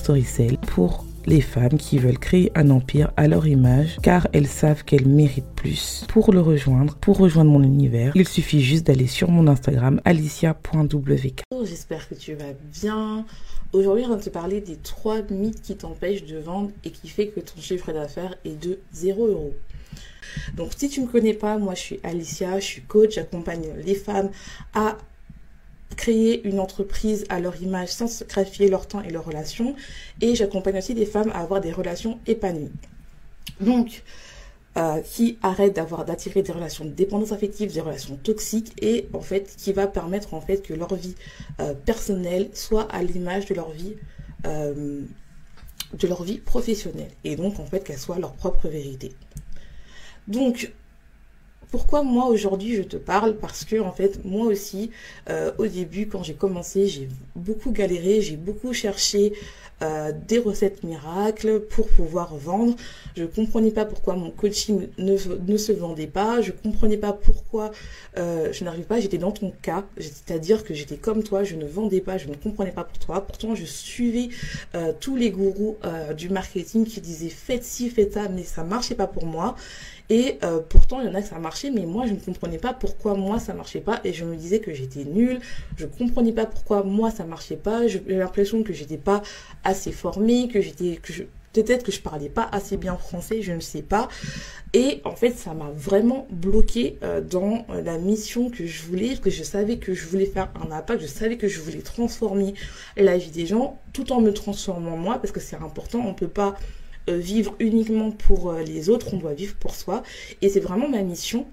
Storycell pour les femmes qui veulent créer un empire à leur image car elles savent qu'elles méritent plus. Pour le rejoindre, pour rejoindre mon univers, il suffit juste d'aller sur mon Instagram alicia.wk. J'espère que tu vas bien. Aujourd'hui, on va te parler des trois mythes qui t'empêchent de vendre et qui fait que ton chiffre d'affaires est de 0 euros. Donc, si tu ne me connais pas, moi je suis Alicia, je suis coach, j'accompagne les femmes à créer une entreprise à leur image sans sacrifier leur temps et leurs relations. Et j'accompagne aussi des femmes à avoir des relations épanouies. Donc, euh, qui arrêtent d'avoir d'attirer des relations de dépendance affective, des relations toxiques et en fait qui va permettre en fait que leur vie euh, personnelle soit à l'image de leur vie euh, de leur vie professionnelle et donc en fait qu'elle soit leur propre vérité. Donc pourquoi moi aujourd'hui je te parle? Parce que en fait moi aussi euh, au début quand j'ai commencé j'ai beaucoup galéré, j'ai beaucoup cherché euh, des recettes miracles pour pouvoir vendre. Je comprenais pas pourquoi mon coaching ne, ne se vendait pas. Je comprenais pas pourquoi euh, je n'arrivais pas. J'étais dans ton cas, c'est-à-dire que j'étais comme toi, je ne vendais pas, je ne comprenais pas pour toi. Pourtant, je suivais euh, tous les gourous du marketing qui disaient faites ci, faites ça, mais ça marchait pas pour moi. Et pourtant, il y en a que ça marchait, mais moi, je ne comprenais pas pourquoi moi, ça marchait pas. Et je me disais que j'étais nulle. Je comprenais pas pourquoi moi, ça marchait pas. J'ai l'impression que j'étais pas assez formée, que j'étais, que je, peut-être que je parlais pas assez bien français, je ne sais pas. Et en fait, ça m'a vraiment bloqué euh, dans euh, la mission que je voulais, que je savais que je voulais faire un impact, je savais que je voulais transformer la vie des gens, tout en me transformant moi, parce que c'est important. On peut pas euh, vivre uniquement pour les autres, on doit vivre pour soi. Et c'est vraiment ma mission.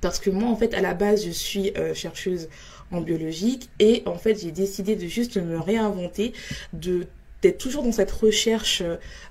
Parce que moi, en fait, à la base, je suis chercheuse en biologique et en fait, j'ai décidé de juste me réinventer, de d'être toujours dans cette recherche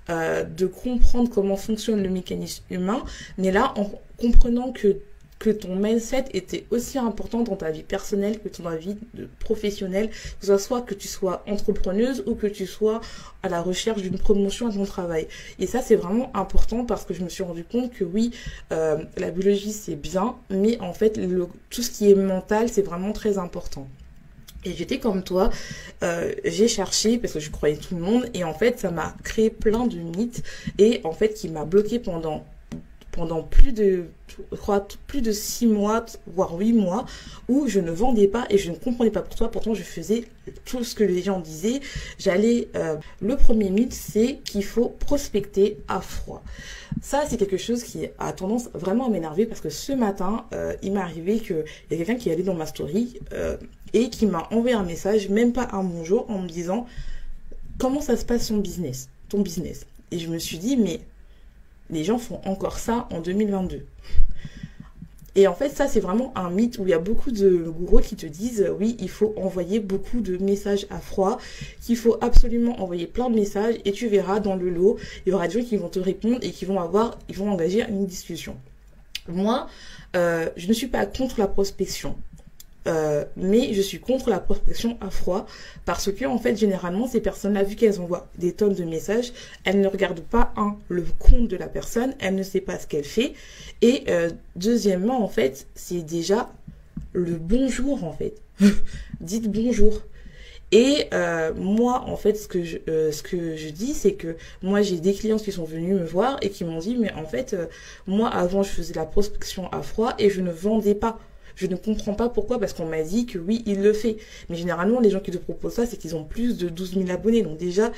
de comprendre comment fonctionne le mécanisme humain, mais là en comprenant que que ton mindset était aussi important dans ta vie personnelle que dans ta vie professionnelle, que ce soit que tu sois entrepreneuse ou que tu sois à la recherche d'une promotion à ton travail. Et ça, c'est vraiment important parce que je me suis rendu compte que oui, euh, la biologie, c'est bien, mais en fait, tout ce qui est mental, c'est vraiment très important. Et j'étais comme toi, euh, j'ai cherché parce que je croyais tout le monde et en fait ça m'a créé plein de mythes et en fait qui m'a bloqué pendant pendant plus de, crois, plus de six mois, voire huit mois, où je ne vendais pas et je ne comprenais pas pourquoi. Pourtant, je faisais tout ce que les gens disaient. J'allais. Euh, le premier mythe, c'est qu'il faut prospecter à froid. Ça, c'est quelque chose qui a tendance vraiment à m'énerver parce que ce matin, euh, il m'est arrivé qu'il y a quelqu'un qui allait dans ma story euh, et qui m'a envoyé un message, même pas un bonjour, en me disant comment ça se passe son business, ton business. Et je me suis dit, mais les gens font encore ça en 2022. Et en fait, ça, c'est vraiment un mythe où il y a beaucoup de gourous qui te disent, oui, il faut envoyer beaucoup de messages à froid, qu'il faut absolument envoyer plein de messages, et tu verras dans le lot, il y aura des gens qui vont te répondre et qui vont avoir, ils vont engager une discussion. Moi, euh, je ne suis pas contre la prospection. Euh, mais je suis contre la prospection à froid parce que en fait généralement ces personnes-là vu qu'elles envoient des tonnes de messages, elles ne regardent pas un le compte de la personne, elles ne savent pas ce qu'elle fait et euh, deuxièmement en fait c'est déjà le bonjour en fait. Dites bonjour. Et euh, moi, en fait, ce que je, ce que je dis, c'est que moi, j'ai des clients qui sont venus me voir et qui m'ont dit, mais en fait, moi, avant, je faisais la prospection à froid et je ne vendais pas. Je ne comprends pas pourquoi, parce qu'on m'a dit que oui, il le fait. Mais généralement, les gens qui te proposent ça, c'est qu'ils ont plus de 12 000 abonnés. Donc déjà,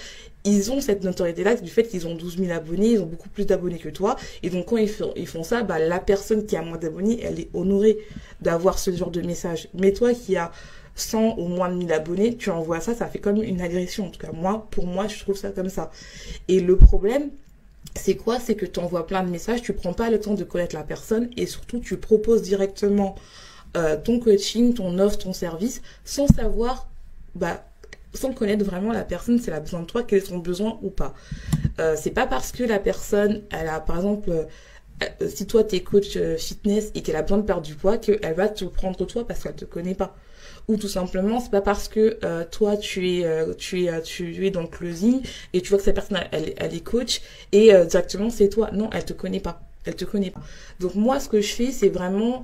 ils ont cette notoriété-là du fait qu'ils ont 12 000 abonnés, ils ont beaucoup plus d'abonnés que toi. Et donc quand ils font, ils font ça, bah, la personne qui a moins d'abonnés, elle est honorée d'avoir ce genre de message. Mais toi qui as 100 ou moins de 1000 abonnés, tu envoies ça, ça fait comme une agression. En tout cas, moi, pour moi, je trouve ça comme ça. Et le problème, c'est quoi? C'est que tu envoies plein de messages, tu prends pas le temps de connaître la personne et surtout tu proposes directement euh, ton coaching, ton offre, ton service sans savoir, bah, sans connaître vraiment la personne, si elle a besoin de toi, quel est son besoin ou pas. Euh, c'est pas parce que la personne, elle a par exemple, euh, si toi tu es coach euh, fitness et qu'elle a besoin de perdre du poids, qu'elle va te prendre toi parce qu'elle te connaît pas. Ou tout simplement c'est pas parce que euh, toi tu es euh, tu es euh, tu es dans le closing et tu vois que cette personne elle, elle est coach et directement c'est toi. Non elle te connaît pas. Elle te connaît pas. Donc moi ce que je fais c'est vraiment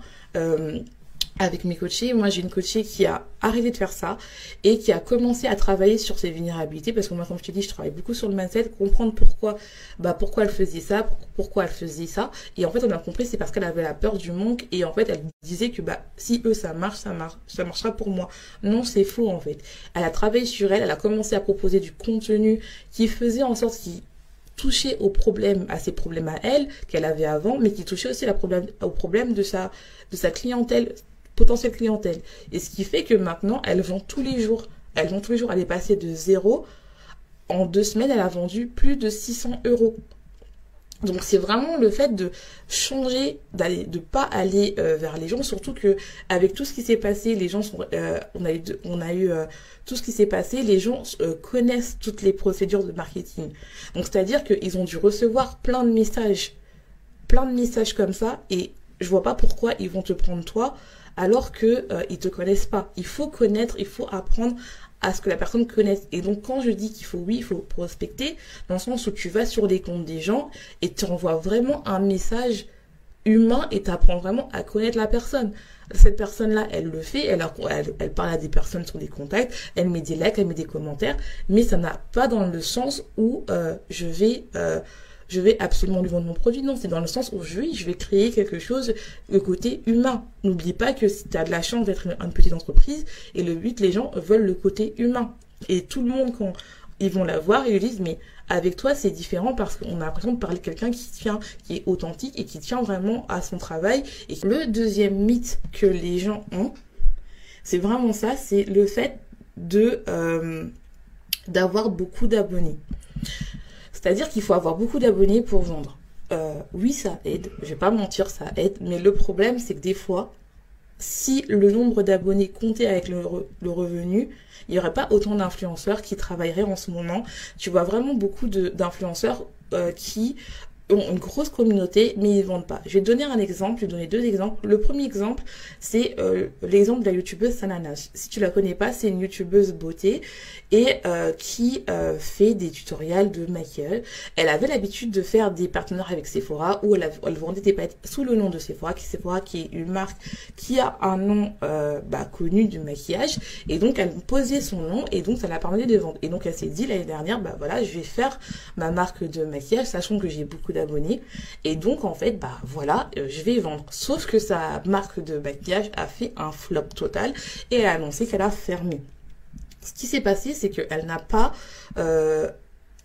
avec mes coachés. Moi, j'ai une coachée qui a arrêté de faire ça et qui a commencé à travailler sur ses vulnérabilités parce que moi, comme je te dis, je travaille beaucoup sur le mindset, comprendre pourquoi, bah, pourquoi elle faisait ça, pourquoi elle faisait ça. Et en fait, on a compris, c'est parce qu'elle avait la peur du manque et en fait, elle disait que, bah, si eux, ça marche, ça marche, ça marchera pour moi. Non, c'est faux, en fait. Elle a travaillé sur elle, elle a commencé à proposer du contenu qui faisait en sorte qu'il touchait aux problèmes, à ses problèmes à elle qu'elle avait avant, mais qui touchait aussi la problème, au problème de sa, de sa clientèle potentielle clientèle. Et ce qui fait que maintenant, elle vend tous les jours. Elle vend tous les jours. Elle est passée de zéro. En deux semaines, elle a vendu plus de 600 euros. Donc c'est vraiment le fait de changer, d'aller, de pas aller euh, vers les gens, surtout que avec tout ce qui s'est passé, les gens sont, euh, on a eu, on a eu euh, tout ce qui s'est passé, les gens connaissent toutes les procédures de marketing. Donc c'est-à-dire qu'ils ont dû recevoir plein de messages, plein de messages comme ça, et je vois pas pourquoi ils vont te prendre toi alors que euh, ils te connaissent pas. Il faut connaître, il faut apprendre à ce que la personne connaisse. Et donc quand je dis qu'il faut, oui, il faut prospecter, dans le sens où tu vas sur les comptes des gens et tu envoies vraiment un message humain et tu apprends vraiment à connaître la personne. Cette personne-là, elle le fait, elle, elle, parle à des personnes sur des contacts, elle met des likes, elle met des commentaires, mais ça n'a pas dans le sens où euh, je vais... Euh, je vais absolument lui vendre mon produit. Non, c'est dans le sens où je, je vais créer quelque chose, le côté humain. N'oublie pas que si tu as de la chance d'être une, petite entreprise, et le but, les gens veulent le côté humain. Et tout le monde, quand ils vont la voir, ils disent, mais avec toi, c'est différent parce qu'on a l'impression de parler de quelqu'un qui tient, qui est authentique et qui tient vraiment à son travail. Et le deuxième mythe que les gens ont, c'est vraiment ça, c'est le fait de euh, d'avoir beaucoup d'abonnés. C'est-à-dire qu'il faut avoir beaucoup d'abonnés pour vendre. Euh, oui, ça aide. Je vais pas mentir, ça aide. Mais le problème, c'est que des fois, si le nombre d'abonnés comptait avec le, revenu, il n'y aurait pas autant d'influenceurs qui travailleraient en ce moment. Tu vois vraiment beaucoup d'influenceurs euh, qui ont une grosse communauté, mais ils vendent pas. Je vais donner un exemple, je vais donner deux exemples. Le premier exemple, c'est euh, l'exemple de la youtubeuse Sananas. Si tu la connais pas, c'est une youtubeuse beauté et euh, qui euh, fait des tutoriels de maquillage. Elle avait l'habitude de faire des partenaires avec Sephora où elle, elle vendait des palettes sous le nom de Sephora, qui Sephora qui est une marque qui a un nom bah, connu du maquillage et donc elle posait son nom et donc ça l'a permis de vendre. Et donc elle s'est dit l'année dernière, bah voilà, je vais faire ma marque de maquillage, sachant que j'ai beaucoup d'abonnés. Et donc, en fait, bah voilà, euh, je vais vendre. Sauf que sa marque de maquillage a fait un flop total et a annoncé qu'elle a fermé. Ce qui s'est passé, c'est qu'elle n'a pas... Euh,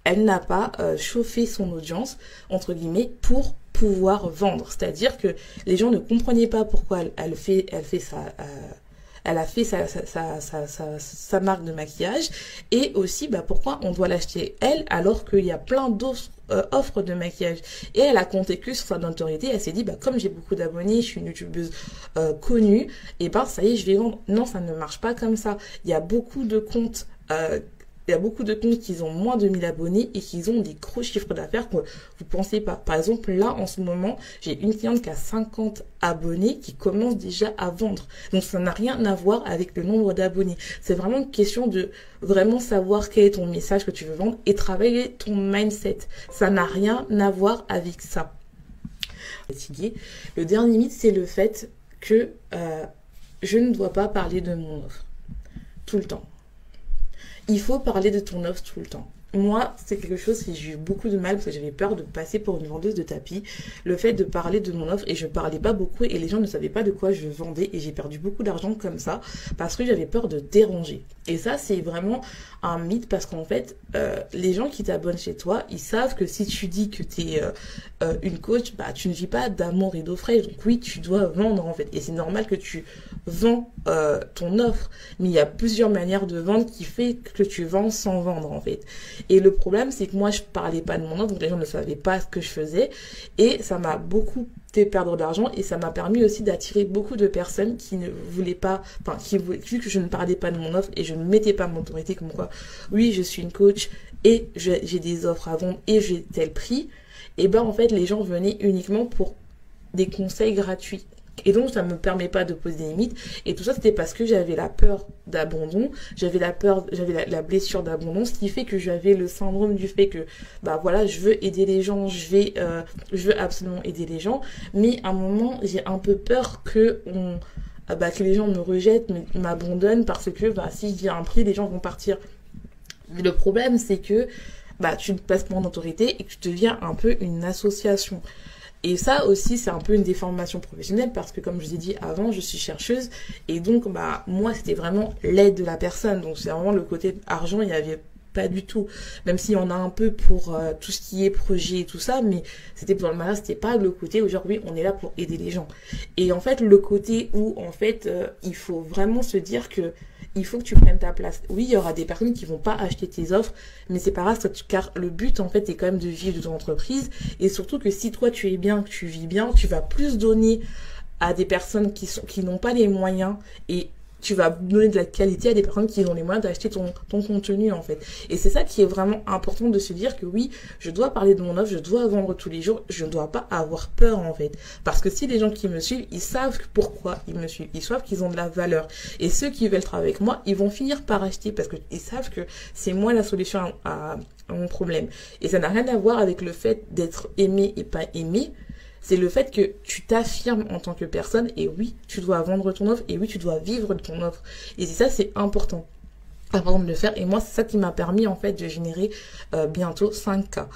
elle n'a pas euh, chauffé son audience, entre guillemets, pour pouvoir vendre. C'est-à-dire que les gens ne comprenaient pas pourquoi elle, fait, elle fait ça elle a fait sa, sa, sa, sa, marque de maquillage et aussi bah, pourquoi on doit l'acheter elle alors qu'il y a plein d'autres euh, offres de maquillage. Et elle a compté que sur sa notoriété elle s'est dit bah comme j'ai beaucoup d'abonnés je suis une youtubeuse euh, connue et ben ça y est je vais vendre. Non ça ne marche pas comme ça. Il y a beaucoup de comptes euh, il y a beaucoup de comptes qui ont moins de 1000 abonnés et qui ont des gros chiffres d'affaires que vous pensez pas. Par exemple, là, en ce moment, j'ai une cliente qui a 50 abonnés qui commence déjà à vendre. Donc, ça n'a rien à voir avec le nombre d'abonnés. C'est vraiment une question de vraiment savoir quel est ton message que tu veux vendre et travailler ton mindset. Ça n'a rien à voir avec ça. Le dernier mythe, c'est le fait que euh, je ne dois pas parler de mon offre tout le temps il faut parler de ton offre tout le temps. Moi, c'est quelque chose que j'ai eu beaucoup de mal parce que j'avais peur de passer pour une vendeuse de tapis. Le fait de parler de mon offre et je parlais pas beaucoup et les gens ne savaient pas de quoi je vendais et j'ai perdu beaucoup d'argent comme ça parce que j'avais peur de déranger. Et ça, c'est vraiment un mythe parce qu'en fait, euh, les gens qui t'abonnent chez toi, ils savent que si tu dis que tu es euh, euh, une coach, bah tu ne vis pas d'amour et d'eau fraîche. Donc oui, tu dois vendre en fait. Et c'est normal que tu vends euh, ton offre, mais il y a plusieurs manières de vendre qui fait que tu vends sans vendre en fait. Et le problème, c'est que moi, je parlais pas de mon offre, donc les gens ne savaient pas ce que je faisais, et ça m'a beaucoup fait perdre de l'argent et ça m'a permis aussi d'attirer beaucoup de personnes qui ne voulaient pas, enfin qui voulaient, vu que je ne parlais pas de mon offre et je ne mettais pas mon autorité comme quoi, oui, je suis une coach et j'ai des offres à vendre et j'ai tel prix, et ben en fait les gens venaient uniquement pour des conseils gratuits. Et donc, ça me permet pas de poser des limites. Et tout ça, c'était parce que j'avais la peur d'abandon, j'avais la peur, j'avais la, blessure d'abandon, ce qui fait que j'avais le syndrome du fait que, bah voilà, je veux aider les gens, je vais, euh, veux absolument aider les gens. Mais à un moment, j'ai un peu peur que ah bah, les gens me rejettent, m'abandonnent parce que, bah, si je dis un prix, les gens vont partir. Mais le problème, c'est que, bah, tu ne passes pas en autorité et que tu deviens un peu une association. Et ça aussi, c'est un peu une déformation professionnelle parce que, comme je vous ai dit avant, je suis chercheuse et donc, bah, moi, c'était vraiment l'aide de la personne. Donc, c'est vraiment le côté argent, il y avait pas du tout. Même si on a un peu pour euh, tout ce qui est projet et tout ça, mais c'était pour le malheur, c'était pas le côté aujourd'hui on est là pour aider les gens. Et en fait, le côté où en fait euh, il faut vraiment se dire que il faut que tu prennes ta place. Oui, il y aura des personnes qui vont pas acheter tes offres, mais c'est pas grave, car le but en fait est quand même de vivre de ton entreprise et surtout que si toi tu es bien, que tu vis bien, tu vas plus donner à des personnes qui sont qui n'ont pas les moyens et tu vas donner de la qualité à des personnes qui ont les moyens d'acheter ton, ton contenu en fait. Et c'est ça qui est vraiment important de se dire que oui, je dois parler de mon offre, je dois vendre tous les jours, je ne dois pas avoir peur en fait. Parce que si les gens qui me suivent, ils savent pourquoi ils me suivent, ils savent qu'ils ont de la valeur. Et ceux qui veulent travailler avec moi, ils vont finir par acheter parce qu'ils savent que c'est moi la solution à, à mon problème. Et ça n'a rien à voir avec le fait d'être aimé et pas aimé c'est le fait que tu t'affirmes en tant que personne et oui, tu dois vendre ton offre et oui, tu dois vivre de ton offre. Et c'est ça, c'est important. Avant de le faire. Et moi c'est ça qui m'a permis en fait de générer euh, bientôt 5K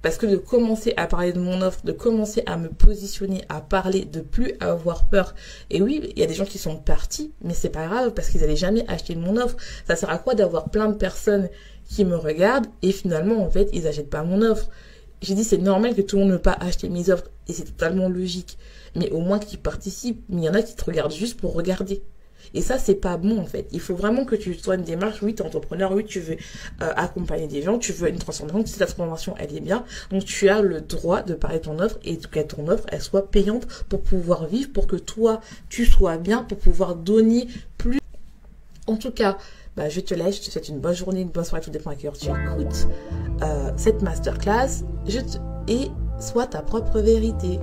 parce que de commencer à parler de mon offre de commencer à me positionner à parler de plus avoir peur. Et oui il y a des gens qui sont partis mais c'est pas grave parce qu'ils n'allaient jamais acheter mon offre. Ça sert à quoi d'avoir plein de personnes qui me regardent et finalement en fait ils achètent pas mon offre? J'ai dit c'est normal que tout le monde ne pas acheter mes offres et c'est totalement logique. Mais au moins qu'ils participent. Mais il y en a qui te regardent juste pour regarder. Et ça, c'est pas bon en fait. Il faut vraiment que tu sois une démarche. Oui, tu es entrepreneur. Oui, tu veux euh, accompagner des gens. Tu veux une transformation. Si ta transformation, elle est bien. Donc, tu as le droit de parler ton offre et que ton offre, elle soit payante pour pouvoir vivre, pour que toi, tu sois bien, pour pouvoir donner plus. En tout cas, bah, je te laisse. Je te souhaite une bonne journée, une bonne soirée, tout dépend à quelle heure tu écoutes euh, cette masterclass. Je. Et sois ta propre vérité.